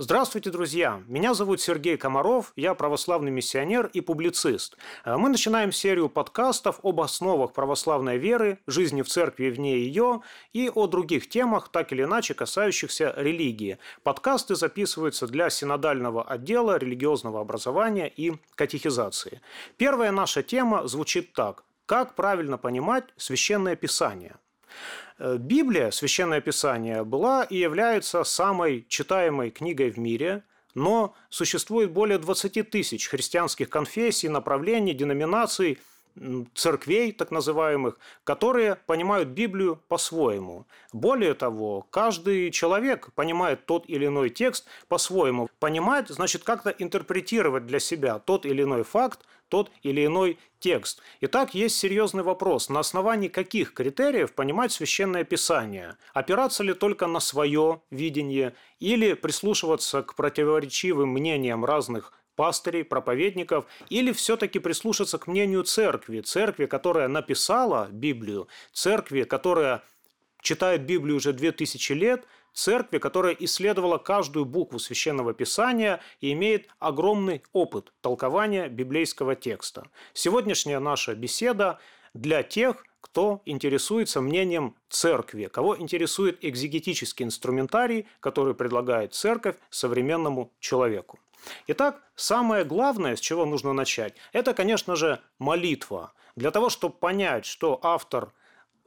Здравствуйте, друзья! Меня зовут Сергей Комаров, я православный миссионер и публицист. Э, мы начинаем серию подкастов об основах православной веры, жизни в церкви вне ее и о других темах, так или иначе касающихся религии. Подкасты записываются для синодального отдела религиозного образования и катехизации. Первая наша тема звучит так. Как правильно понимать священное писание – Библия, Священное Писание, была и является самой читаемой книгой в мире, но существует более 20 тысяч христианских конфессий, направлений, деноминаций, церквей, так называемых, которые понимают Библию по-своему. Более того, каждый человек понимает тот или иной текст по-своему. Понимает, значит, как-то интерпретировать для себя тот или иной факт, тот или иной текст. Итак, есть серьезный вопрос, на основании каких критериев понимать священное писание? Опираться ли только на свое видение или прислушиваться к противоречивым мнениям разных пастырей, проповедников, или все-таки прислушаться к мнению церкви, церкви, которая написала Библию, церкви, которая читает Библию уже две тысячи лет, церкви, которая исследовала каждую букву священного писания и имеет огромный опыт толкования библейского текста. Сегодняшняя наша беседа для тех, кто интересуется мнением церкви, кого интересует экзегетический инструментарий, который предлагает церковь современному человеку. Итак, самое главное, с чего нужно начать, это, конечно же, молитва. Для того, чтобы понять, что автор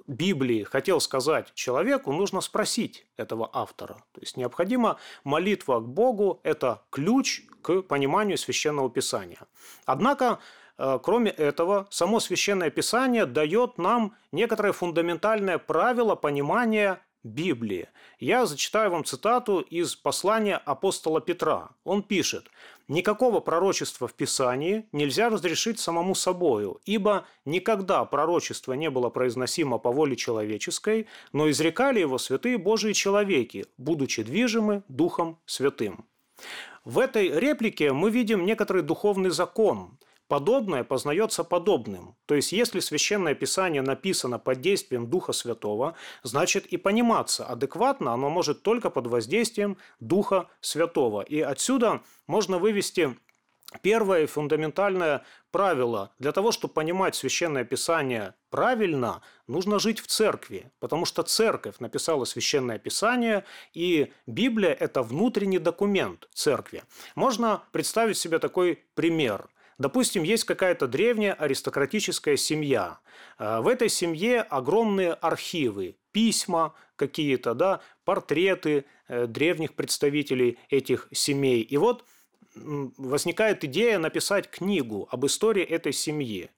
Библии хотел сказать человеку, нужно спросить этого автора. То есть необходима молитва к Богу – это ключ к пониманию священного писания. Однако, э, кроме этого, само священное писание дает нам некоторое фундаментальное правило понимания Библии. Я зачитаю вам цитату из послания апостола Петра. Он пишет, «Никакого пророчества в Писании нельзя разрешить самому собою, ибо никогда пророчество не было произносимо по воле человеческой, но изрекали его святые Божии человеки, будучи движимы Духом Святым». В этой реплике мы видим некоторый духовный закон – Подобное познается подобным. То есть, если Священное Писание написано под действием Духа Святого, значит и пониматься адекватно оно может только под воздействием Духа Святого. И отсюда можно вывести Первое фундаментальное правило. Для того, чтобы понимать Священное Писание правильно, нужно жить в церкви, потому что церковь написала Священное Писание, и Библия – это внутренний документ церкви. Можно представить себе такой пример – Допустим, есть какая-то древняя аристократическая семья. Э, в этой семье огромные архивы, письма какие-то, да, портреты э, древних представителей этих семей. И вот возникает идея написать книгу об истории этой семьи.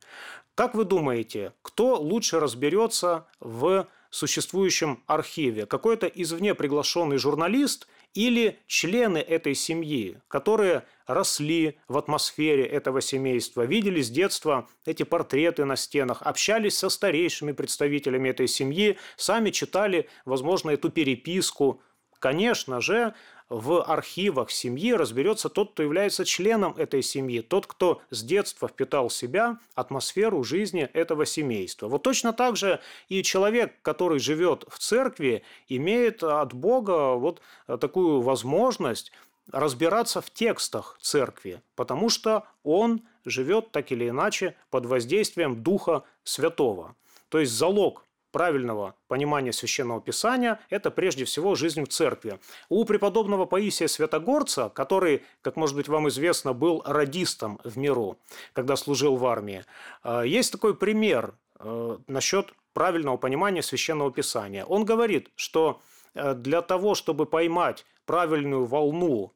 Как вы думаете, кто лучше разберется в существующем архиве? Какой-то извне приглашенный журналист или члены этой семьи, которые росли в атмосфере этого семейства, видели с детства эти портреты на стенах, общались со старейшими представителями этой семьи, сами читали, возможно, эту переписку. Конечно же, в архивах семьи разберется тот, кто является членом этой семьи, тот, кто с детства впитал в себя атмосферу жизни этого семейства. Вот точно так же и человек, который живет в церкви, имеет от Бога вот такую возможность разбираться в текстах церкви, потому что он живет так или иначе под воздействием Духа Святого. То есть залог правильного понимания Священного Писания – это прежде всего жизнь в церкви. У преподобного Паисия Святогорца, который, как может быть вам известно, был радистом в миру, когда служил в армии, э, есть такой пример э, насчет правильного понимания Священного Писания. Он говорит, что э, для того, чтобы поймать правильную волну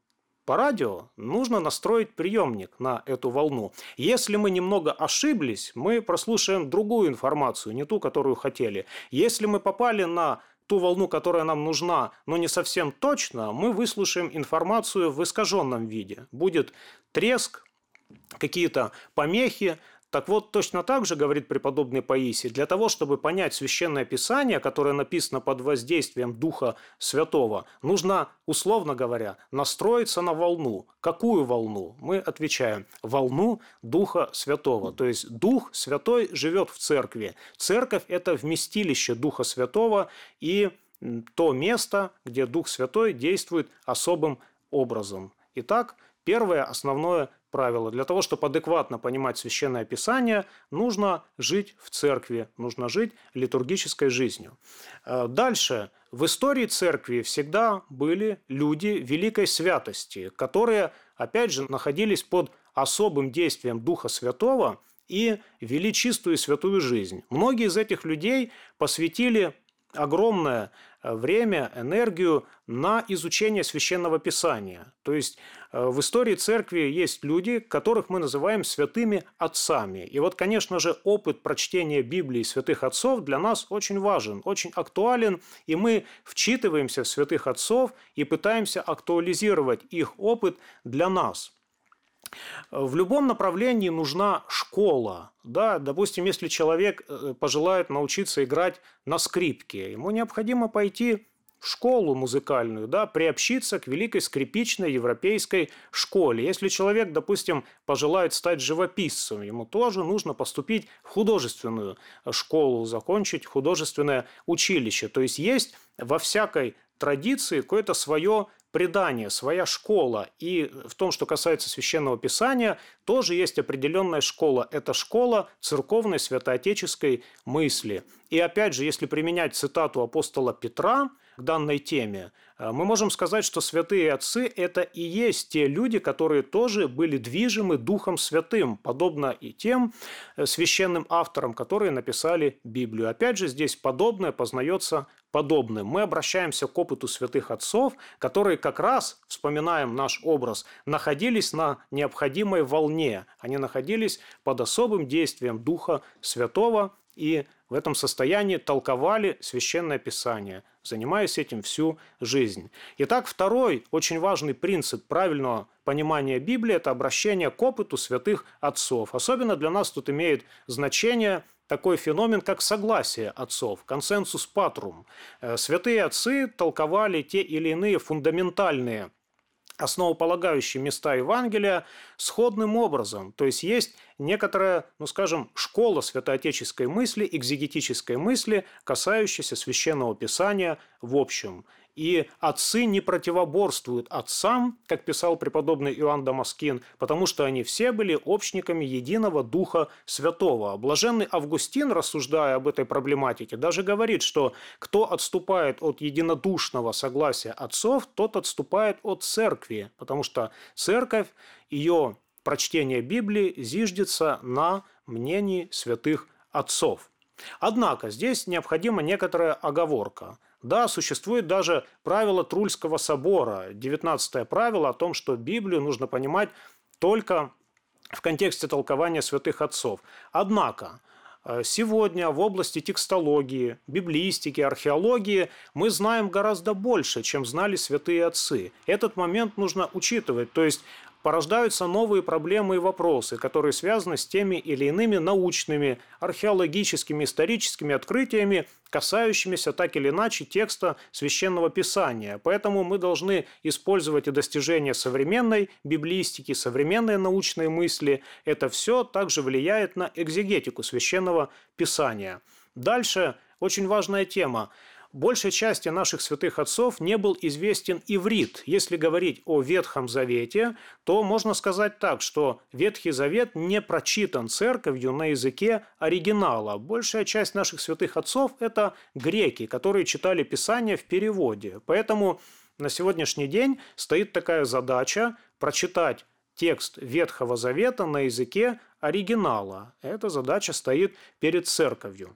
по радио нужно настроить приемник на эту волну. Если мы немного ошиблись, мы прослушаем другую информацию, не ту, которую хотели. Если мы попали на ту волну, которая нам нужна, но не совсем точно, мы выслушаем информацию в искаженном виде. Будет треск, какие-то помехи, так вот, точно так же, говорит преподобный Паисий, для того, чтобы понять Священное Писание, которое написано под воздействием Духа Святого, нужно, условно говоря, настроиться на волну. Какую волну? Мы отвечаем, волну Духа Святого. То есть Дух Святой живет в церкви. Церковь – это вместилище Духа Святого и то место, где Дух Святой действует особым образом. Итак, первое основное правило. Для того, чтобы адекватно понимать Священное Писание, нужно жить в церкви, нужно жить литургической жизнью. Э, дальше. В истории церкви всегда были люди великой святости, которые, опять же, находились под особым действием Духа Святого и вели чистую и святую жизнь. Многие из этих людей посвятили огромное э, время, энергию на изучение священного писания. То есть э, в истории церкви есть люди, которых мы называем святыми отцами. И вот, конечно же, опыт прочтения Библии святых отцов для нас очень важен, очень актуален, и мы вчитываемся в святых отцов и пытаемся актуализировать их опыт для нас – в любом направлении нужна школа. Да? Допустим, если человек э, пожелает научиться играть на скрипке, ему необходимо пойти в школу музыкальную, да, приобщиться к великой скрипичной европейской школе. Если человек, допустим, пожелает стать живописцем, ему тоже нужно поступить в художественную школу, закончить художественное училище. То есть есть во всякой традиции какое-то свое предание, своя школа. И в том, что касается священного писания, тоже есть определенная школа. Это школа церковной святоотеческой мысли. И опять же, если применять цитату апостола Петра к данной теме, э, мы можем сказать, что святые отцы – это и есть те люди, которые тоже были движимы Духом Святым, подобно и тем э, священным авторам, которые написали Библию. Опять же, здесь подобное познается подобным. Мы обращаемся к опыту святых отцов, которые как раз, вспоминаем наш образ, находились на необходимой волне. Они находились под особым действием Духа Святого и в этом состоянии толковали Священное Писание, занимаясь этим всю жизнь. Итак, второй очень важный принцип правильного понимания Библии – это обращение к опыту святых отцов. Особенно для нас тут имеет значение такой феномен, как согласие отцов, консенсус патрум. Э, святые отцы толковали те или иные фундаментальные основополагающие места Евангелия сходным образом. То есть есть некоторая, ну скажем, школа святоотеческой мысли, экзегетической мысли, касающаяся священного писания в общем. И отцы не противоборствуют отцам, как писал преподобный Иоанн Дамаскин, потому что они все были общниками единого Духа Святого. Блаженный Августин, рассуждая об этой проблематике, даже говорит, что кто отступает от единодушного согласия отцов, тот отступает от церкви, потому что церковь, ее прочтение Библии зиждется на мнении святых отцов. Однако здесь необходима некоторая оговорка. Да, существует даже правило Трульского собора, 19 правило о том, что Библию нужно понимать только в контексте толкования святых отцов. Однако, э, Сегодня в области текстологии, библистики, археологии мы знаем гораздо больше, чем знали святые отцы. Этот момент нужно учитывать. То есть порождаются новые проблемы и вопросы, которые связаны с теми или иными научными, археологическими, историческими открытиями, касающимися так или иначе текста священного писания. Поэтому мы должны использовать и достижения современной библистики, современной научной мысли. Это все также влияет на экзегетику священного писания. Дальше очень важная тема большей части наших святых отцов не был известен иврит. Если говорить о Ветхом Завете, то можно сказать так, что Ветхий Завет не прочитан церковью на языке оригинала. Большая часть наших святых отцов – это греки, которые читали Писание в переводе. Поэтому на сегодняшний день стоит такая задача прочитать текст Ветхого Завета на языке оригинала. Эта задача стоит перед церковью.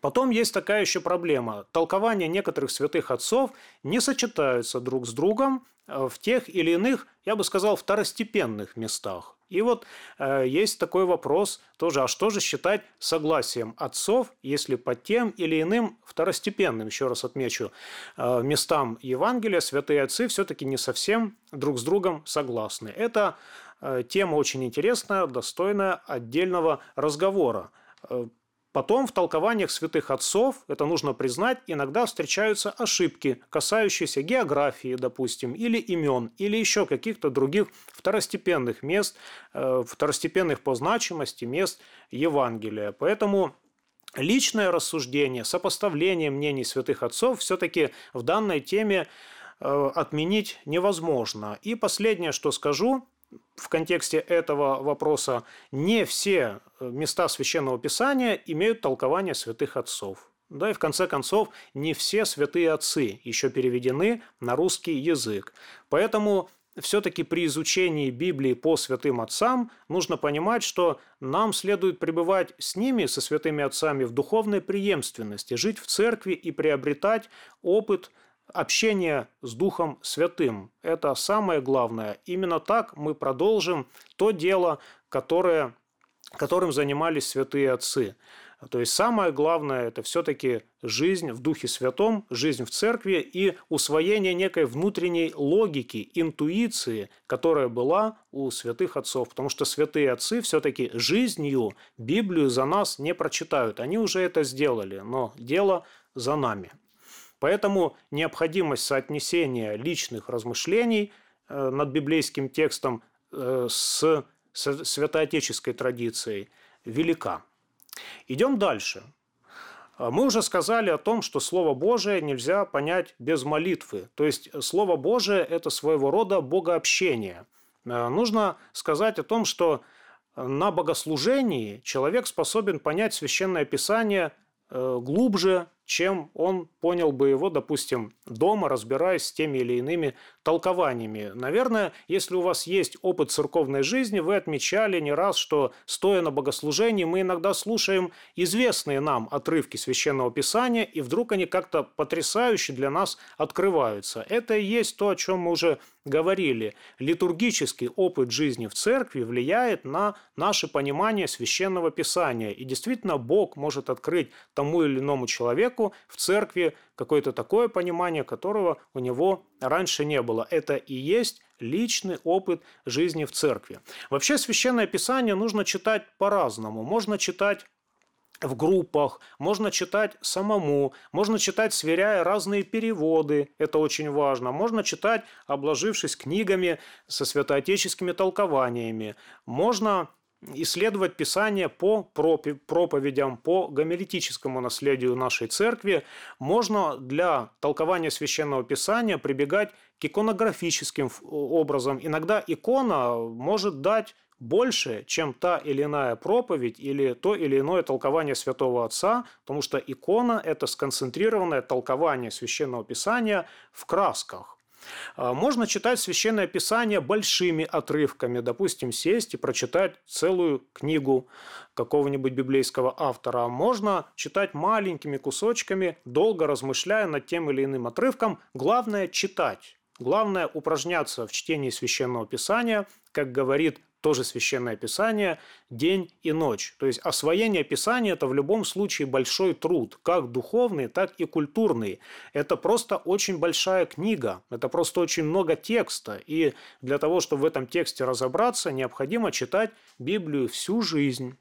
Потом есть такая еще проблема. Толкования некоторых святых отцов не сочетаются друг с другом э, в тех или иных, я бы сказал, второстепенных местах. И вот э, есть такой вопрос тоже, а что же считать согласием отцов, если по тем или иным второстепенным, еще раз отмечу, э, местам Евангелия святые отцы все-таки не совсем друг с другом согласны. Это э, тема очень интересная, достойная отдельного разговора. Потом в толкованиях святых отцов, это нужно признать, иногда встречаются ошибки, касающиеся географии, допустим, или имен, или еще каких-то других второстепенных мест, э, второстепенных по значимости мест Евангелия. Поэтому личное рассуждение, сопоставление мнений святых отцов все-таки в данной теме э, отменить невозможно. И последнее, что скажу, в контексте этого вопроса, не все места Священного Писания имеют толкование святых отцов. Да, и в конце концов, не все святые отцы еще переведены на русский язык. Поэтому все-таки при изучении Библии по святым отцам нужно понимать, что нам следует пребывать с ними, со святыми отцами, в духовной преемственности, жить в церкви и приобретать опыт общения с Духом Святым. Это самое главное. Именно так мы продолжим то дело, которое, которым занимались святые отцы. То есть самое главное – это все-таки жизнь в Духе Святом, жизнь в Церкви и усвоение некой внутренней логики, интуиции, которая была у святых отцов. Потому что святые отцы все-таки жизнью Библию за нас не прочитают. Они уже это сделали, но дело за нами. Поэтому необходимость соотнесения личных размышлений э, над библейским текстом э, с святоотеческой традицией велика. Идем дальше. А, мы уже сказали о том, что Слово Божие нельзя понять без молитвы. То есть Слово Божие – это своего рода богообщение. Нужно сказать о том, что на богослужении человек способен понять Священное Писание э, глубже, чем он понял бы его, допустим, дома, разбираясь с теми или иными толкованиями. Наверное, если у вас есть опыт церковной жизни, вы отмечали не раз, что, стоя на богослужении, мы иногда слушаем известные нам отрывки Священного Писания, и вдруг они как-то потрясающе для нас открываются. Это и есть то, о чем мы уже говорили. Литургический опыт жизни в церкви влияет на наше понимание Священного Писания. И действительно, Бог может открыть тому или иному человеку, в церкви какое-то такое понимание, которого у него раньше не было. Это и есть личный опыт жизни в церкви. Вообще священное писание нужно читать по-разному. Можно читать в группах, можно читать самому, можно читать, сверяя разные переводы, это очень важно, можно читать, обложившись книгами со святоотеческими толкованиями, можно исследовать Писание по проповедям, по гомилетическому наследию нашей церкви, можно для толкования Священного Писания прибегать к иконографическим образом. Иногда икона может дать больше, чем та или иная проповедь или то или иное толкование Святого Отца, потому что икона – это сконцентрированное толкование Священного Писания в красках. А, можно читать Священное Писание большими отрывками, допустим, сесть и прочитать целую книгу какого-нибудь библейского автора. Можно читать маленькими кусочками, долго размышляя над тем или иным отрывком. Главное – читать. Главное – упражняться в чтении Священного Писания, как говорит тоже священное писание, день и ночь. То есть освоение писания – это в любом случае большой труд, как духовный, так и культурный. Это просто очень большая книга, это просто очень много текста. И для того, чтобы в этом тексте разобраться, необходимо читать Библию всю жизнь.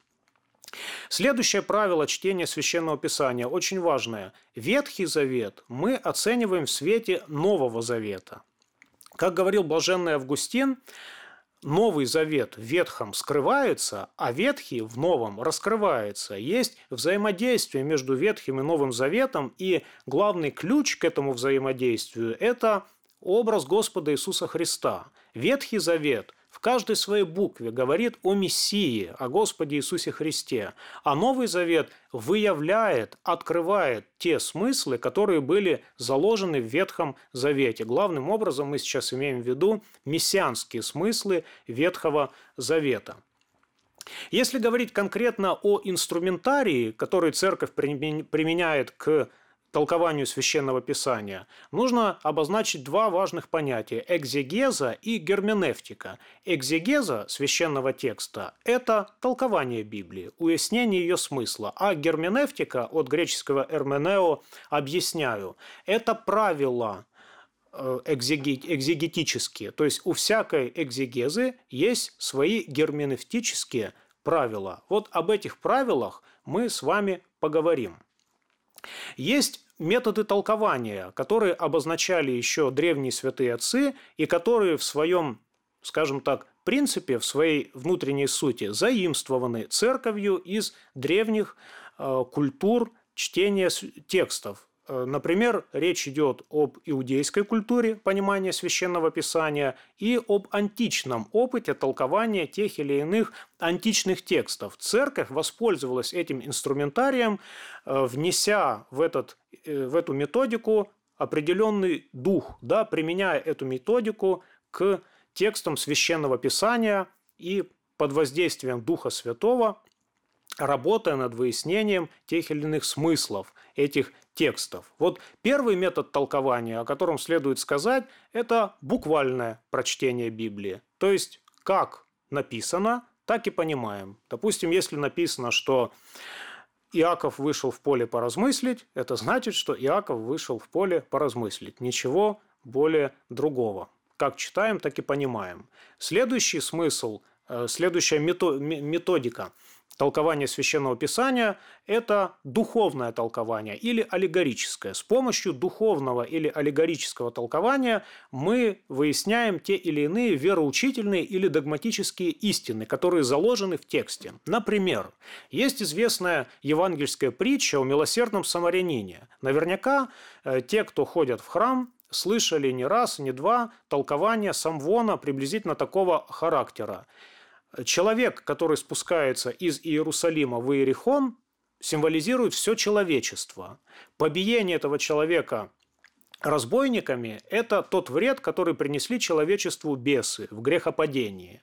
Следующее правило чтения Священного Писания очень важное. Ветхий Завет мы оцениваем в свете Нового Завета. Как говорил блаженный Августин, Новый Завет в Ветхом скрывается, а Ветхий в Новом раскрывается. Есть взаимодействие между Ветхим и Новым Заветом, и главный ключ к этому взаимодействию – это образ Господа Иисуса Христа. Ветхий Завет – каждой своей букве говорит о Мессии, о Господе Иисусе Христе. А Новый Завет выявляет, открывает те смыслы, которые были заложены в Ветхом Завете. Главным образом мы сейчас имеем в виду мессианские смыслы Ветхого Завета. Если говорить конкретно о инструментарии, который церковь применяет к толкованию священного писания, нужно обозначить два важных понятия – экзегеза и герменевтика. Экзегеза священного текста – это толкование Библии, уяснение ее смысла, а герменевтика от греческого «эрменео» – объясняю. Это правила э, экзегетические. То есть у всякой экзегезы есть свои герменевтические правила. Вот об этих правилах мы с вами поговорим. Есть методы толкования, которые обозначали еще древние святые отцы и которые в своем, скажем так, принципе, в своей внутренней сути заимствованы церковью из древних э, культур чтения текстов. Э, например, речь идет об иудейской культуре понимания священного писания и об античном опыте толкования тех или иных античных текстов. Церковь воспользовалась этим инструментарием, э, внеся в, этот, э, в эту методику определенный дух, да, применяя эту методику к текстам священного писания и под воздействием Духа Святого работая над выяснением тех или иных смыслов этих текстов. Вот первый метод толкования, о котором следует сказать, это буквальное прочтение Библии. То есть, как написано, так и понимаем. Допустим, если написано, что Иаков вышел в поле поразмыслить, это значит, что Иаков вышел в поле поразмыслить. Ничего более другого. Как читаем, так и понимаем. Следующий смысл, э, следующая методика – толкование священного писания – это духовное толкование или аллегорическое. С помощью духовного или аллегорического толкования мы выясняем те или иные вероучительные или догматические истины, которые заложены в тексте. Например, есть известная евангельская притча о милосердном самарянине. Наверняка э, те, кто ходят в храм, слышали не раз, не два толкования самвона приблизительно такого характера. Человек, который спускается из Иерусалима в Иерихон, символизирует все человечество. Побиение этого человека разбойниками – это тот вред, который принесли человечеству бесы в грехопадении.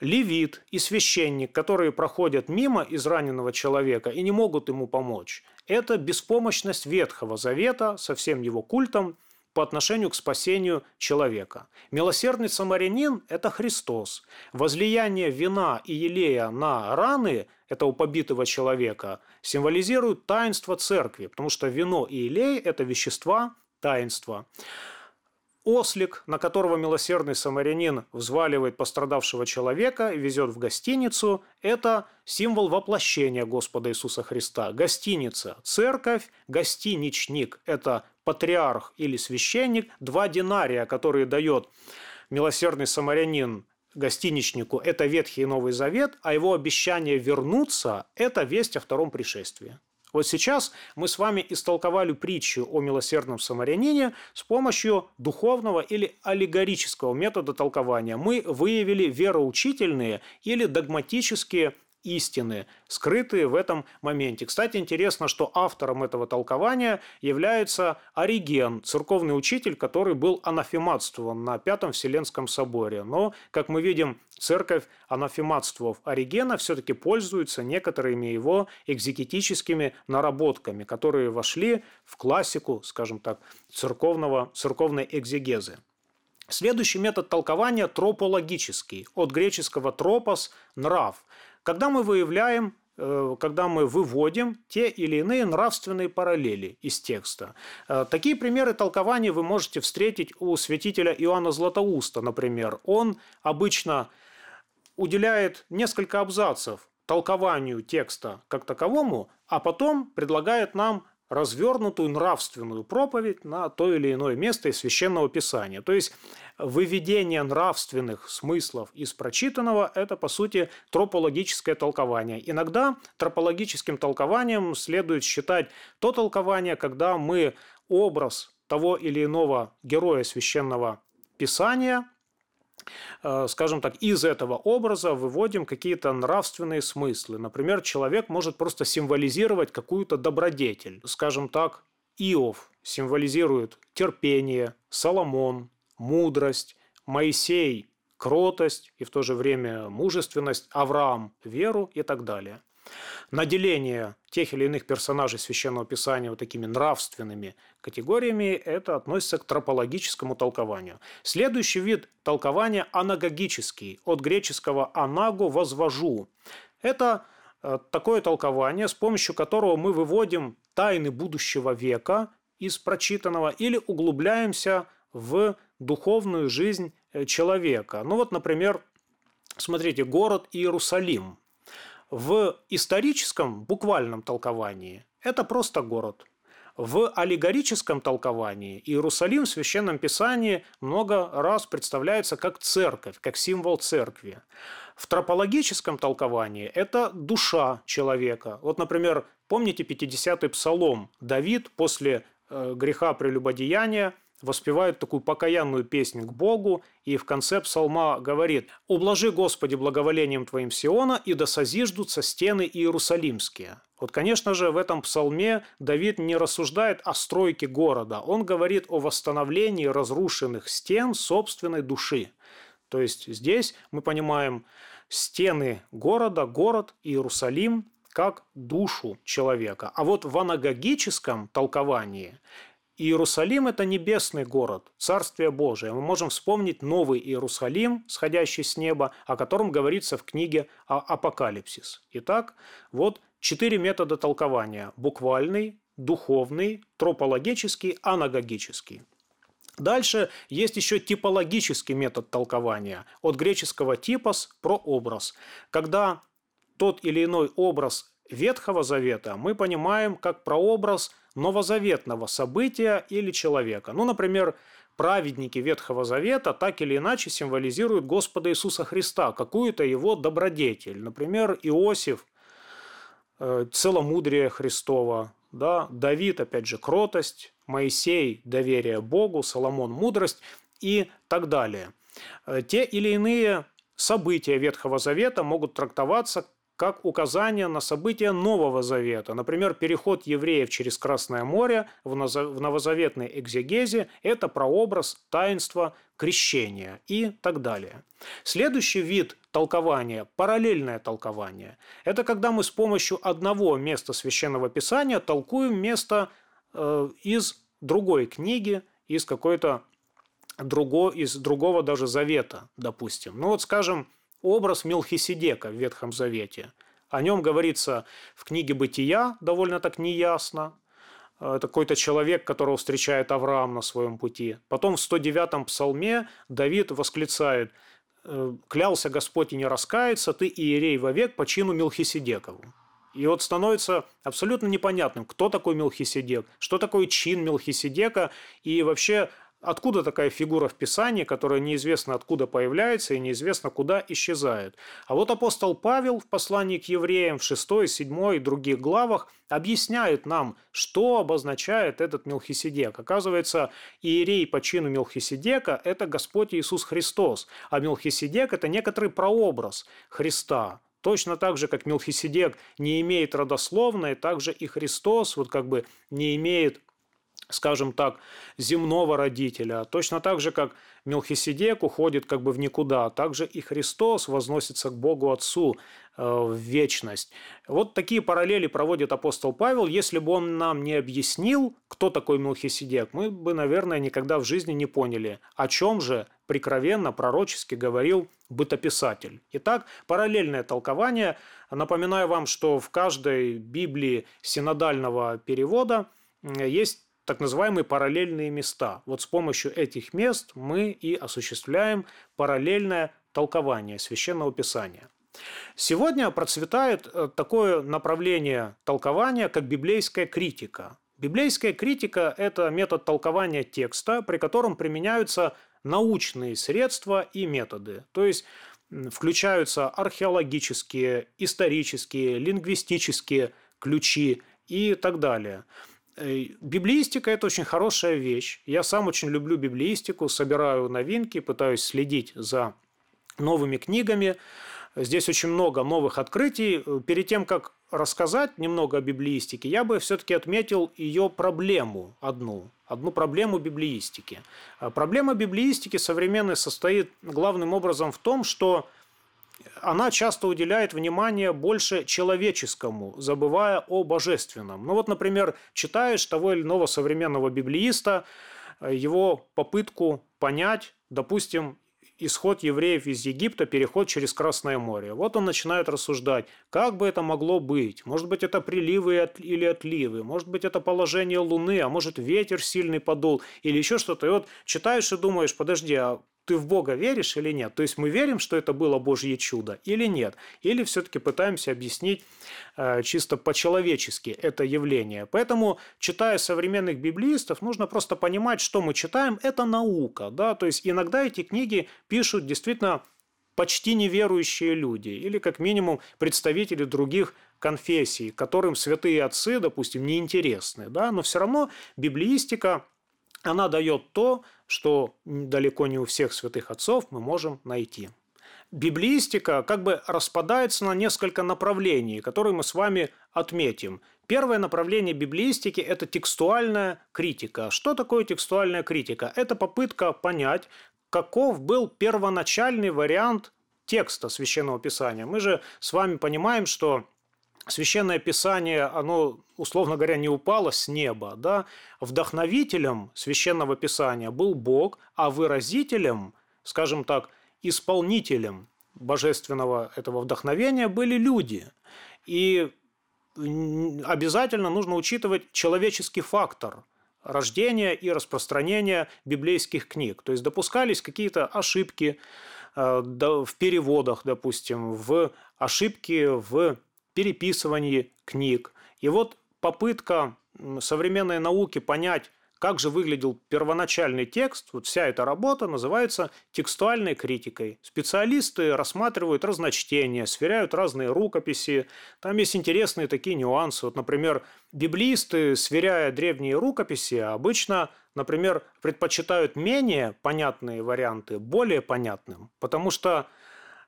Левит и священник, которые проходят мимо израненного человека и не могут ему помочь, это беспомощность Ветхого Завета со всем его культом по отношению к спасению человека. Милосердный самарянин – это Христос. Возлияние вина и елея на раны этого побитого человека символизирует таинство церкви, потому что вино и елей – это вещества таинства. Ослик, на которого милосердный самарянин взваливает пострадавшего человека и везет в гостиницу, это символ воплощения Господа Иисуса Христа. Гостиница – церковь, гостиничник – это патриарх или священник, два динария, которые дает милосердный самарянин гостиничнику, это Ветхий и Новый Завет, а его обещание вернуться – это весть о втором пришествии. Вот сейчас мы с вами истолковали притчу о милосердном самарянине с помощью духовного или аллегорического метода толкования. Мы выявили вероучительные или догматические истины, скрытые в этом моменте. Кстати, интересно, что автором этого толкования является Ориген, церковный учитель, который был анафематствован на Пятом Вселенском соборе. Но, как мы видим, церковь, анафематствовав Оригена, все-таки пользуется некоторыми его экзегетическими наработками, которые вошли в классику, скажем так, церковного, церковной экзегезы. Следующий метод толкования тропологический, от греческого тропос – нрав. Когда мы выявляем э, когда мы выводим те или иные нравственные параллели из текста. Э, такие примеры толкования вы можете встретить у святителя Иоанна Златоуста, например. Он обычно уделяет несколько абзацев толкованию текста как таковому, а потом предлагает нам развернутую нравственную проповедь на то или иное место из священного писания. То есть выведение нравственных смыслов из прочитанного – это, по сути, тропологическое толкование. Иногда тропологическим толкованием следует считать то толкование, когда мы образ того или иного героя священного писания скажем так, из этого образа выводим какие-то нравственные смыслы. Например, человек может просто символизировать какую-то добродетель. Скажем так, Иов символизирует терпение, Соломон – мудрость, Моисей – кротость и в то же время мужественность, Авраам – веру и так далее наделение тех или иных персонажей Священного Писания вот такими нравственными категориями, это относится к тропологическому толкованию. Следующий вид толкования – анагогический, от греческого «анаго» – «возвожу». Это э, такое толкование, с помощью которого мы выводим тайны будущего века из прочитанного или углубляемся в духовную жизнь э, человека. Ну вот, например, смотрите, город Иерусалим – в историческом, буквальном толковании это просто город. В аллегорическом толковании Иерусалим в Священном Писании много раз представляется как церковь, как символ церкви. В тропологическом толковании это душа человека. Вот, например, помните 50-й псалом? Давид после э, греха прелюбодеяния воспевает такую покаянную песню к Богу, и в конце псалма говорит «Ублажи, Господи, благоволением Твоим Сиона, и да созиждутся стены Иерусалимские». Вот, конечно же, в этом псалме Давид не рассуждает о стройке города, он говорит о восстановлении разрушенных стен собственной души. То есть здесь мы понимаем стены города, город Иерусалим как душу человека. А вот в анагогическом толковании Иерусалим – это небесный город, Царствие Божие. Мы можем вспомнить новый Иерусалим, сходящий с неба, о котором говорится в книге «Апокалипсис». Итак, вот четыре метода толкования – буквальный, духовный, тропологический, анагогический. Дальше есть еще типологический метод толкования от греческого типос – прообраз. Когда тот или иной образ Ветхого Завета мы понимаем как прообраз новозаветного события или человека. Ну, например, праведники Ветхого Завета так или иначе символизируют Господа Иисуса Христа, какую-то его добродетель. Например, Иосиф э, – целомудрие Христова, да? Давид, опять же, кротость, Моисей – доверие Богу, Соломон – мудрость и так далее. Э, те или иные события Ветхого Завета могут трактоваться как указание на события Нового Завета. Например, переход евреев через Красное море в новозаветной экзегезе – это прообраз таинства крещения и так далее. Следующий вид толкования – параллельное толкование. Это когда мы с помощью одного места Священного Писания толкуем место э, из другой книги, из какой-то друго, из другого даже завета, допустим. Ну вот, скажем, образ Мелхиседека в Ветхом Завете. О нем говорится в книге «Бытия» довольно так неясно. Это какой-то человек, которого встречает Авраам на своем пути. Потом в 109-м псалме Давид восклицает «Э, «Клялся Господь и не раскается, ты иерей вовек по чину Мелхиседекову». И вот становится абсолютно непонятным, кто такой Мелхиседек, что такое чин Мелхиседека и вообще Откуда такая фигура в Писании, которая неизвестно откуда появляется и неизвестно куда исчезает? А вот апостол Павел в послании к евреям в 6, 7 и других главах объясняет нам, что обозначает этот Мелхиседек. Оказывается, иерей по чину Мелхиседека – это Господь Иисус Христос, а Мелхиседек – это некоторый прообраз Христа. Точно так же, как Мелхиседек не имеет родословной, так же и Христос вот как бы не имеет скажем так, земного родителя. Точно так же, как Мелхиседек уходит как бы в никуда, также и Христос возносится к Богу Отцу э, в вечность. Вот такие параллели проводит апостол Павел. Если бы он нам не объяснил, кто такой Мелхиседек, мы бы, наверное, никогда в жизни не поняли, о чем же прикровенно, пророчески говорил бытописатель. Итак, параллельное толкование. Напоминаю вам, что в каждой Библии синодального перевода есть так называемые параллельные места. Вот с помощью этих мест мы и осуществляем параллельное толкование священного писания. Сегодня процветает э, такое направление толкования, как библейская критика. Библейская критика – это метод толкования текста, при котором применяются научные средства и методы. То есть включаются археологические, исторические, лингвистические ключи и так далее. Э, библиистика – это очень хорошая вещь. Я сам очень люблю библиистику, собираю новинки, пытаюсь следить за новыми книгами. Здесь очень много новых открытий. Перед тем, как рассказать немного о библиистике, я бы все-таки отметил ее проблему одну. Одну проблему библиистики. А проблема библиистики современной состоит главным образом в том, что она часто уделяет внимание больше человеческому, забывая о божественном. Ну вот, например, читаешь того или иного современного библииста, э, его попытку понять, допустим, исход евреев из Египта, переход через Красное море. Вот он начинает рассуждать, как бы это могло быть. Может быть, это приливы или отливы, может быть, это положение Луны, а может, ветер сильный подул или еще что-то. И вот читаешь и думаешь, подожди, а ты в Бога веришь или нет? То есть мы верим, что это было Божье чудо или нет? Или все-таки пытаемся объяснить э, чисто по-человечески это явление? Поэтому, читая современных библистов, нужно просто понимать, что мы читаем. Это наука. Да? То есть иногда эти книги пишут действительно почти неверующие люди или как минимум представители других конфессий, которым святые отцы, допустим, неинтересны. Да? Но все равно библиистика она дает то, что далеко не у всех святых отцов мы можем найти. Библиистика как бы распадается на несколько направлений, которые мы с вами отметим. Первое направление библиистики – это текстуальная критика. Что такое текстуальная критика? Это попытка понять, каков был первоначальный вариант текста Священного Писания. Мы же с вами понимаем, что Священное Писание, оно, условно говоря, не упало с неба. Да? Вдохновителем Священного Писания был Бог, а выразителем, скажем так, исполнителем божественного этого вдохновения были люди. И обязательно нужно учитывать человеческий фактор рождения и распространения библейских книг. То есть допускались какие-то ошибки э, в переводах, допустим, в ошибки в переписывании книг. И вот попытка современной науки понять, как же выглядел первоначальный текст, вот вся эта работа называется текстуальной критикой. Специалисты рассматривают разночтения, сверяют разные рукописи. Там есть интересные такие нюансы. Вот, например, библисты, сверяя древние рукописи, обычно, например, предпочитают менее понятные варианты более понятным, потому что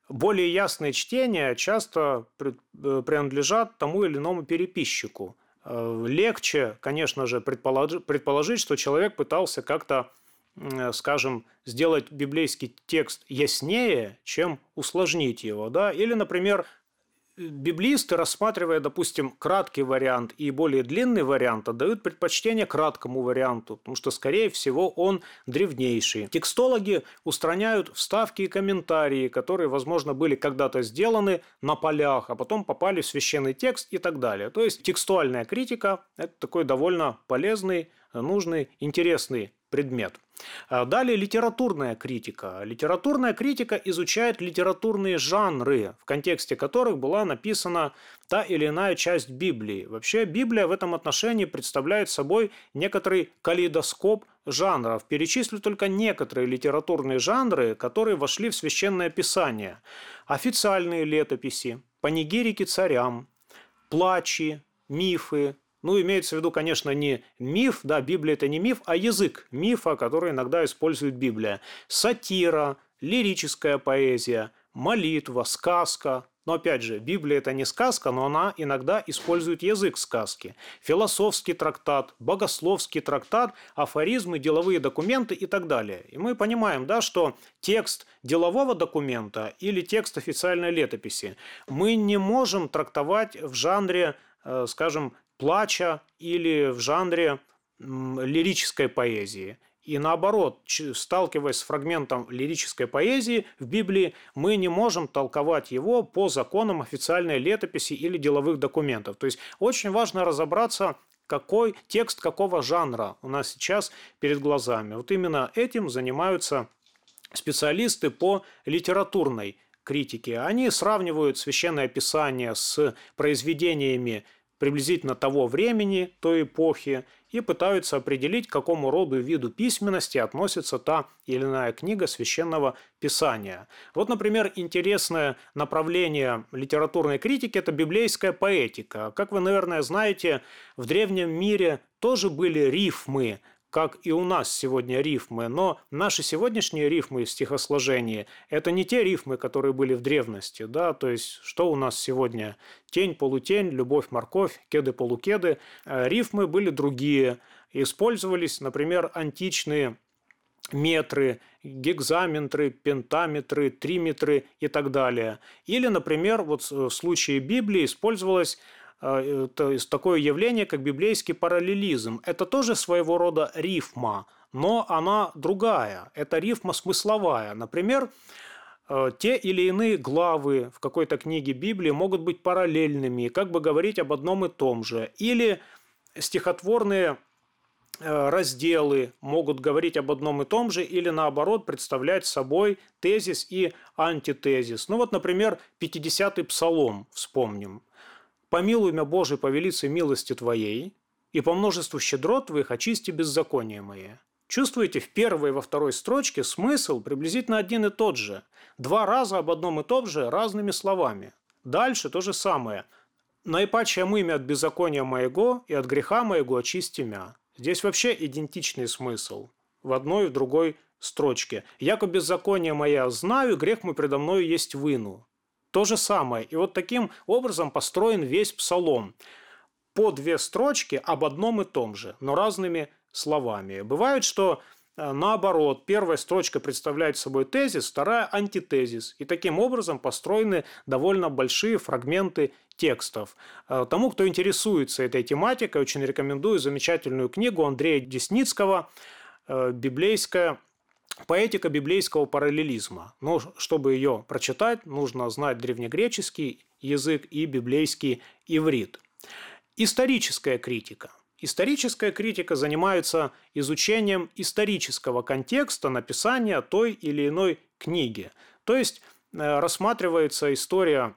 более ясные чтения часто э, принадлежат тому или иному переписчику. Э, легче, конечно же, предположить, предположить что человек пытался как-то, э, скажем, сделать библейский текст яснее, чем усложнить его. Да? Или, например, библисты, рассматривая, допустим, краткий вариант и более длинный вариант, отдают предпочтение краткому варианту, потому что, скорее всего, он древнейший. Текстологи устраняют вставки и комментарии, которые, возможно, были когда-то сделаны на полях, а потом попали в священный текст и так далее. То есть текстуальная критика – это такой довольно полезный, нужный, интересный предмет. А далее литературная критика. Литературная критика изучает литературные жанры, в контексте которых была написана та или иная часть Библии. Вообще Библия в этом отношении представляет собой некоторый калейдоскоп жанров. Перечислю только некоторые литературные жанры, которые вошли в Священное Писание. Официальные летописи, панигирики царям, плачи, мифы, ну, имеется в виду, конечно, не миф, да, Библия это не миф, а язык мифа, который иногда использует Библия. Сатира, лирическая поэзия, молитва, сказка. Но опять же, Библия это не сказка, но она иногда использует язык сказки. Философский трактат, богословский трактат, афоризмы, деловые документы и так далее. И мы понимаем, да, что текст делового документа или текст официальной летописи мы не можем трактовать в жанре э, скажем, плача или в жанре лирической поэзии. И наоборот, сталкиваясь с фрагментом лирической поэзии в Библии, мы не можем толковать его по законам официальной летописи или деловых документов. То есть очень важно разобраться, какой текст какого жанра у нас сейчас перед глазами. Вот именно этим занимаются специалисты по литературной критике. Они сравнивают священное писание с произведениями приблизительно того времени, той эпохи, и пытаются определить, к какому роду и виду письменности относится та или иная книга священного писания. Вот, например, интересное направление литературной критики – это библейская поэтика. Как вы, наверное, знаете, в древнем мире тоже были рифмы, как и у нас сегодня рифмы, но наши сегодняшние рифмы в стихосложении – это не те рифмы, которые были в древности, да, то есть что у нас сегодня? Тень, полутень, любовь, морковь, кеды, полукеды. Э, рифмы были другие. Использовались, например, античные метры, гекзаметры, пентаметры, триметры и так далее. Или, например, вот в случае Библии использовалась Э, такое явление, как библейский параллелизм. Это тоже своего рода рифма, но она другая. Это рифма смысловая. Например, э, те или иные главы в какой-то книге Библии могут быть параллельными, как бы говорить об одном и том же. Или стихотворные Э, разделы могут говорить об одном и том же или наоборот представлять собой тезис и антитезис. Ну вот, например, 50-й псалом вспомним. «Помилуй меня, Боже, по велице милости Твоей, и по множеству щедрот Твоих очисти беззакония мои». Чувствуете, в первой и во второй строчке смысл приблизительно один и тот же. Два раза об одном и том же разными словами. Дальше то же самое. «Наипаче мы от беззакония моего и от греха моего очисти мя». Здесь вообще идентичный смысл в одной и в другой строчке. «Яко беззаконие моя знаю, грех мой предо мною есть выну». То же самое. И вот таким образом построен весь псалом. По две строчки об одном и том же, но разными словами. Бывает, что э, наоборот, первая строчка представляет собой тезис, вторая – антитезис. И таким образом построены довольно большие фрагменты текстов. Э, тому, кто интересуется этой тематикой, очень рекомендую замечательную книгу Андрея Десницкого э, «Библейская поэтика библейского параллелизма. Но чтобы ее прочитать, нужно знать древнегреческий язык и библейский иврит. Историческая критика. Историческая критика занимается изучением исторического контекста написания той или иной книги. То есть э, рассматривается история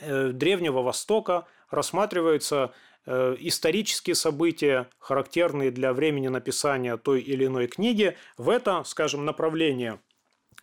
Э, Древнего Востока рассматриваются э, исторические события, характерные для времени написания той или иной книги. В это, скажем, направление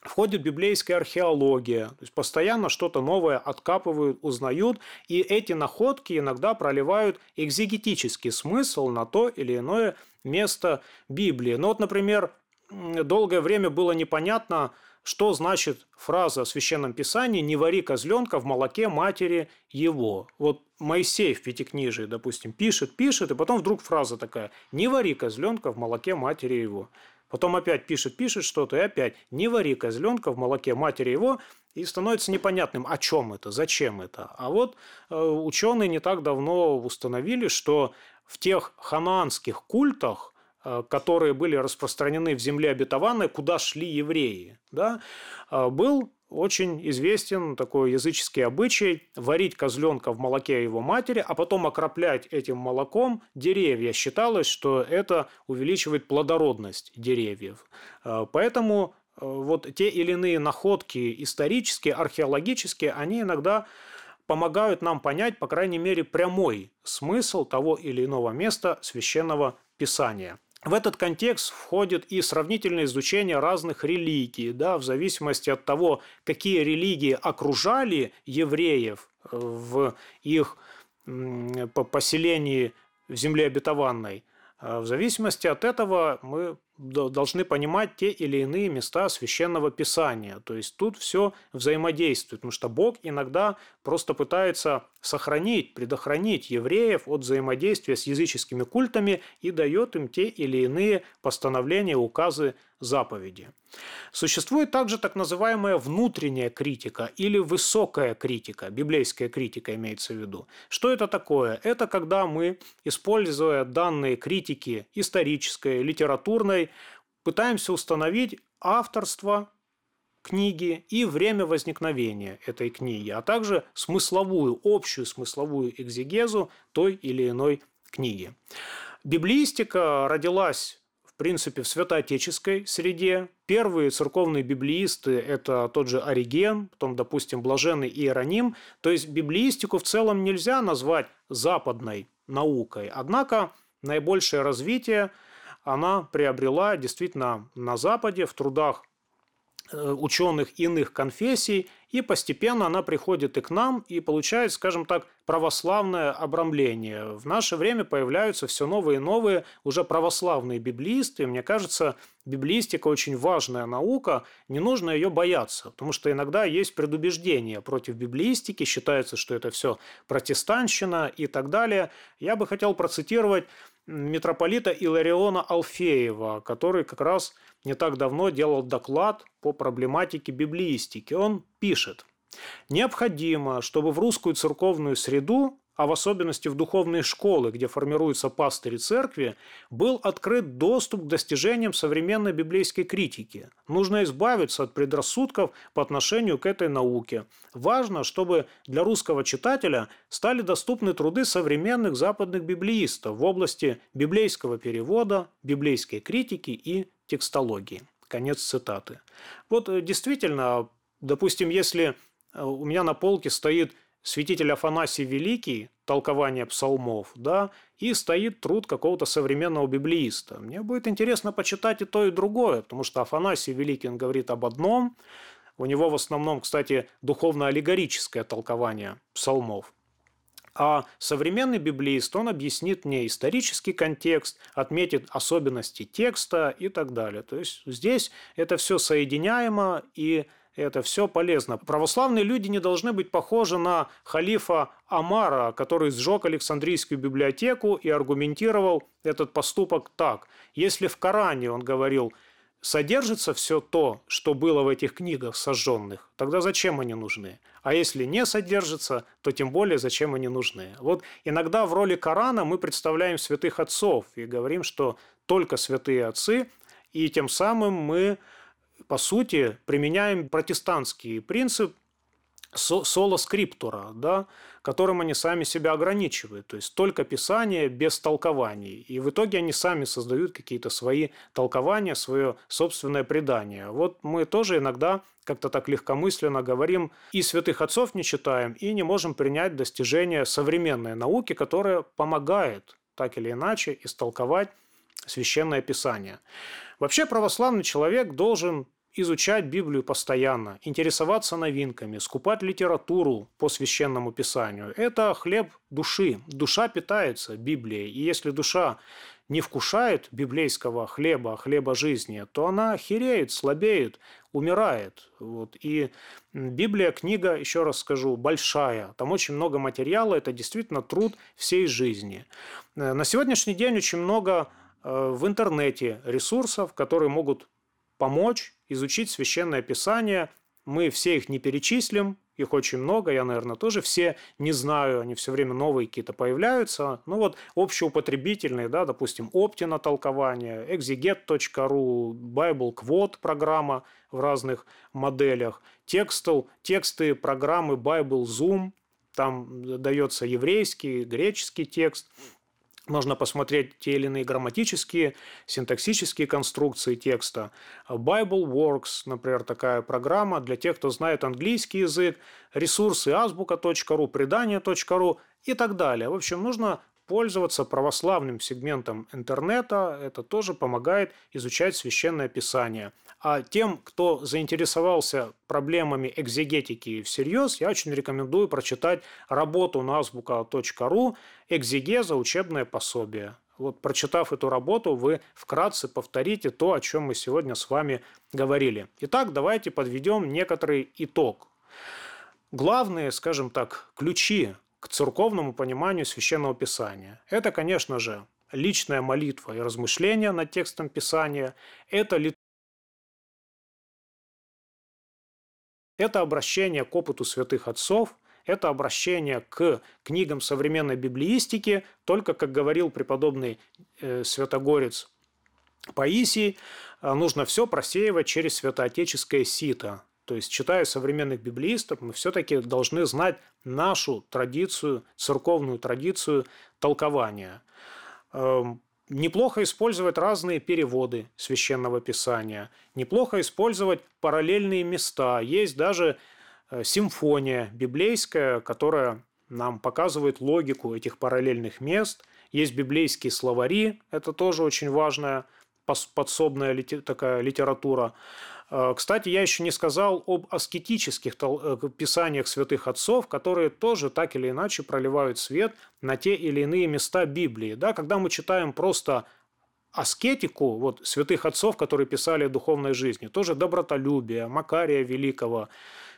входит библейская археология. То есть постоянно что-то новое откапывают, узнают, и эти находки иногда проливают экзегетический смысл на то или иное место Библии. Ну вот, например, долгое время было непонятно, что значит фраза в Священном Писании «не вари козленка в молоке матери его». Вот Моисей в Пятикнижии, допустим, пишет, пишет, и потом вдруг фраза такая «не вари козленка в молоке матери его». Потом опять пишет, пишет что-то, и опять «не вари козленка в молоке матери его», и становится непонятным, о чем это, зачем это. А вот э, ученые не так давно установили, что в тех хананских культах которые были распространены в земле обетованной, куда шли евреи, да, э, был очень известен такой языческий обычай варить козленка в молоке его матери, а потом окроплять этим молоком деревья. Считалось, что это увеличивает плодородность деревьев. Э, поэтому вот те или иные находки исторические, археологические, они иногда помогают нам понять, по крайней мере, прямой смысл того или иного места священного писания. В этот контекст входит и сравнительное изучение разных религий, да, в зависимости от того, какие религии окружали евреев э, в их поселении в земле обетованной. А в зависимости от этого мы должны понимать те или иные места священного писания. То есть тут все взаимодействует, потому что Бог иногда просто пытается сохранить, предохранить евреев от взаимодействия с языческими культами и дает им те или иные постановления, указы, заповеди. Существует также так называемая внутренняя критика или высокая критика, библейская критика имеется в виду. Что это такое? Это когда мы, используя данные критики исторической, литературной, пытаемся установить авторство книги и время возникновения этой книги, а также смысловую, общую смысловую экзегезу той или иной книги. Библиистика родилась в принципе, в святоотеческой среде. Первые церковные библиисты – это тот же Ориген, потом, допустим, Блаженный Иероним. То есть библиистику в целом нельзя назвать западной наукой. Однако наибольшее развитие – она приобрела действительно на Западе, в трудах э, ученых иных конфессий, и постепенно она приходит и к нам, и получает, скажем так, православное обрамление. В наше время появляются все новые и новые уже православные библиисты. Мне кажется, библиистика очень важная наука, не нужно ее бояться, потому что иногда есть предубеждение против библиистики, считается, что это все протестанщина и так далее. Я бы хотел процитировать митрополита Илариона Алфеева, который как раз не так давно делал доклад по проблематике библиистики. Он пишет, Необходимо, чтобы в русскую церковную среду а в особенности в духовные школы, где формируются пастыри церкви, был открыт доступ к достижениям современной библейской критики. Нужно избавиться от предрассудков по отношению к этой науке. Важно, чтобы для русского читателя стали доступны труды современных западных библеистов в области библейского перевода, библейской критики и текстологии. Конец цитаты. Вот э, действительно, допустим, если э, у меня на полке стоит святитель Афанасий Великий, толкование псалмов, да, и стоит труд какого-то современного библеиста. Мне будет интересно почитать и то, и другое, потому что Афанасий Великий он говорит об одном, у него в основном, кстати, духовно-аллегорическое толкование псалмов. А современный библеист, он объяснит мне исторический контекст, отметит особенности текста и так далее. То есть здесь это все соединяемо и это все полезно. Православные люди не должны быть похожи на халифа Амара, который сжег Александрийскую библиотеку и аргументировал этот поступок так. Если в Коране он говорил, содержится все то, что было в этих книгах сожженных, тогда зачем они нужны? А если не содержится, то тем более зачем они нужны? Вот иногда в роли Корана мы представляем святых отцов и говорим, что только святые отцы, и тем самым мы по сути, применяем протестантский принцип соло скриптура, да, которым они сами себя ограничивают. То есть только писание без толкований. И в итоге они сами создают какие-то свои толкования, свое собственное предание. Вот мы тоже иногда как-то так легкомысленно говорим, и святых отцов не читаем, и не можем принять достижения современной науки, которая помогает так или иначе истолковать священное писание. Вообще православный человек должен изучать Библию постоянно, интересоваться новинками, скупать литературу по священному писанию. Это хлеб души. Душа питается Библией. И если душа не вкушает библейского хлеба, хлеба жизни, то она хереет, слабеет, умирает. Вот. И Библия, книга, еще раз скажу, большая. Там очень много материала, это действительно труд всей жизни. Э, на сегодняшний день очень много в интернете ресурсов, которые могут помочь изучить священное писание. Мы все их не перечислим, их очень много, я, наверное, тоже все не знаю, они все время новые какие-то появляются. Ну вот общеупотребительные, да, допустим, Оптина толкование, exeget.ru, Bible Quote программа в разных моделях, текстл, тексты программы Bible Zoom, там дается еврейский, греческий текст – можно посмотреть те или иные грамматические, синтаксические конструкции текста. Bible Works, например, такая программа для тех, кто знает английский язык, ресурсы азбука.ру, предание.ру и так далее. В общем, нужно пользоваться православным сегментом интернета. Это тоже помогает изучать священное писание. А тем, кто заинтересовался проблемами экзегетики всерьез, я очень рекомендую прочитать работу на азбука.ру «Экзегеза. Учебное пособие». Вот, прочитав эту работу, вы вкратце повторите то, о чем мы сегодня с вами говорили. Итак, давайте подведем некоторый итог. Главные, скажем так, ключи к церковному пониманию Священного Писания. Это, конечно же, личная молитва и размышления над текстом Писания, это Это обращение к опыту святых отцов, это обращение к книгам современной библиистики, только, как говорил преподобный э, святогорец Паисий, э, нужно все просеивать через святоотеческое сито. То есть, читая современных библеистов, мы все-таки должны знать нашу традицию, церковную традицию толкования. Неплохо использовать разные переводы священного писания, неплохо использовать параллельные места. Есть даже э, симфония библейская, которая нам показывает логику этих параллельных мест. Есть библейские словари, это тоже очень важная подсобная такая литература. Э, кстати, я еще не сказал об аскетических э, писаниях святых отцов, которые тоже так или иначе проливают свет на те или иные места Библии. Да, когда мы читаем просто аскетику вот, святых отцов, которые писали о духовной жизни, тоже добротолюбие, Макария Великого,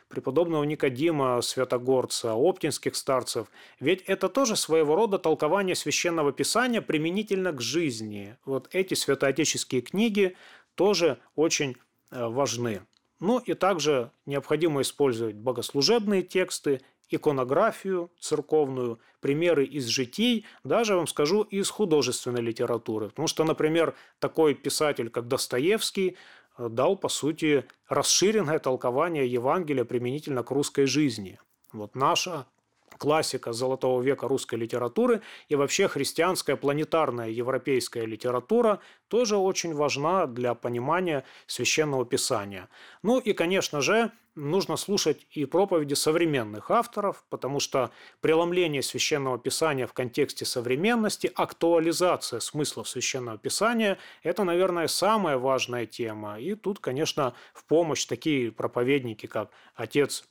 преподобного Никодима Святогорца, оптинских старцев. Ведь это тоже своего рода толкование священного писания применительно к жизни. Вот эти святоотеческие книги тоже очень важны. Ну и также необходимо использовать богослужебные тексты иконографию церковную, примеры из житий, даже, вам скажу, из художественной литературы. Потому что, например, такой писатель, как Достоевский, э, дал, по сути, расширенное толкование Евангелия применительно к русской жизни. Вот наша классика золотого века русской литературы и вообще христианская планетарная европейская литература тоже очень важна для понимания священного писания. Ну и, конечно же, нужно слушать и проповеди современных авторов, потому что преломление священного писания в контексте современности, актуализация смыслов священного писания – это, наверное, самая важная тема. И тут, конечно, в помощь такие проповедники, как отец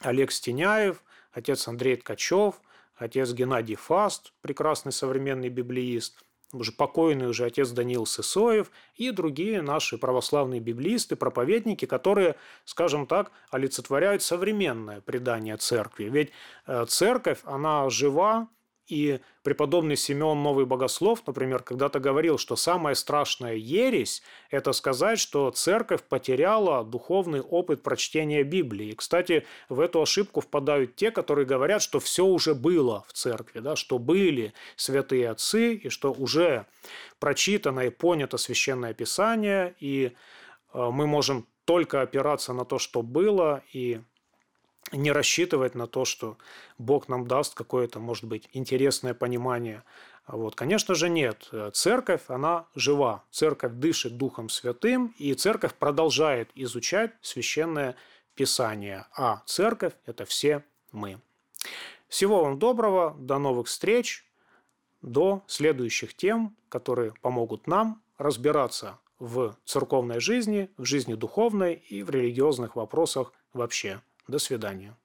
Олег Стеняев, отец Андрей Ткачев, отец Геннадий Фаст, прекрасный современный библеист, уже покойный уже отец Даниил Сысоев и другие наши православные библисты, проповедники, которые, скажем так, олицетворяют современное предание церкви. Ведь э, церковь, она жива, и преподобный Симеон Новый Богослов, например, когда-то говорил, что самая страшная ересь – это сказать, что церковь потеряла духовный опыт прочтения Библии. И, кстати, в эту ошибку впадают те, которые говорят, что все уже было в церкви, да, что были святые отцы, и что уже прочитано и понято Священное Писание, и э, мы можем только опираться на то, что было, и не рассчитывать на то, что Бог нам даст какое-то, может быть, интересное понимание. Вот. Конечно же, нет. Церковь, она жива. Церковь дышит Духом Святым, и церковь продолжает изучать священное Писание. А церковь – это все мы. Всего вам доброго, до новых встреч, до следующих тем, которые помогут нам разбираться в церковной жизни, в жизни духовной и в религиозных вопросах вообще. До свидания.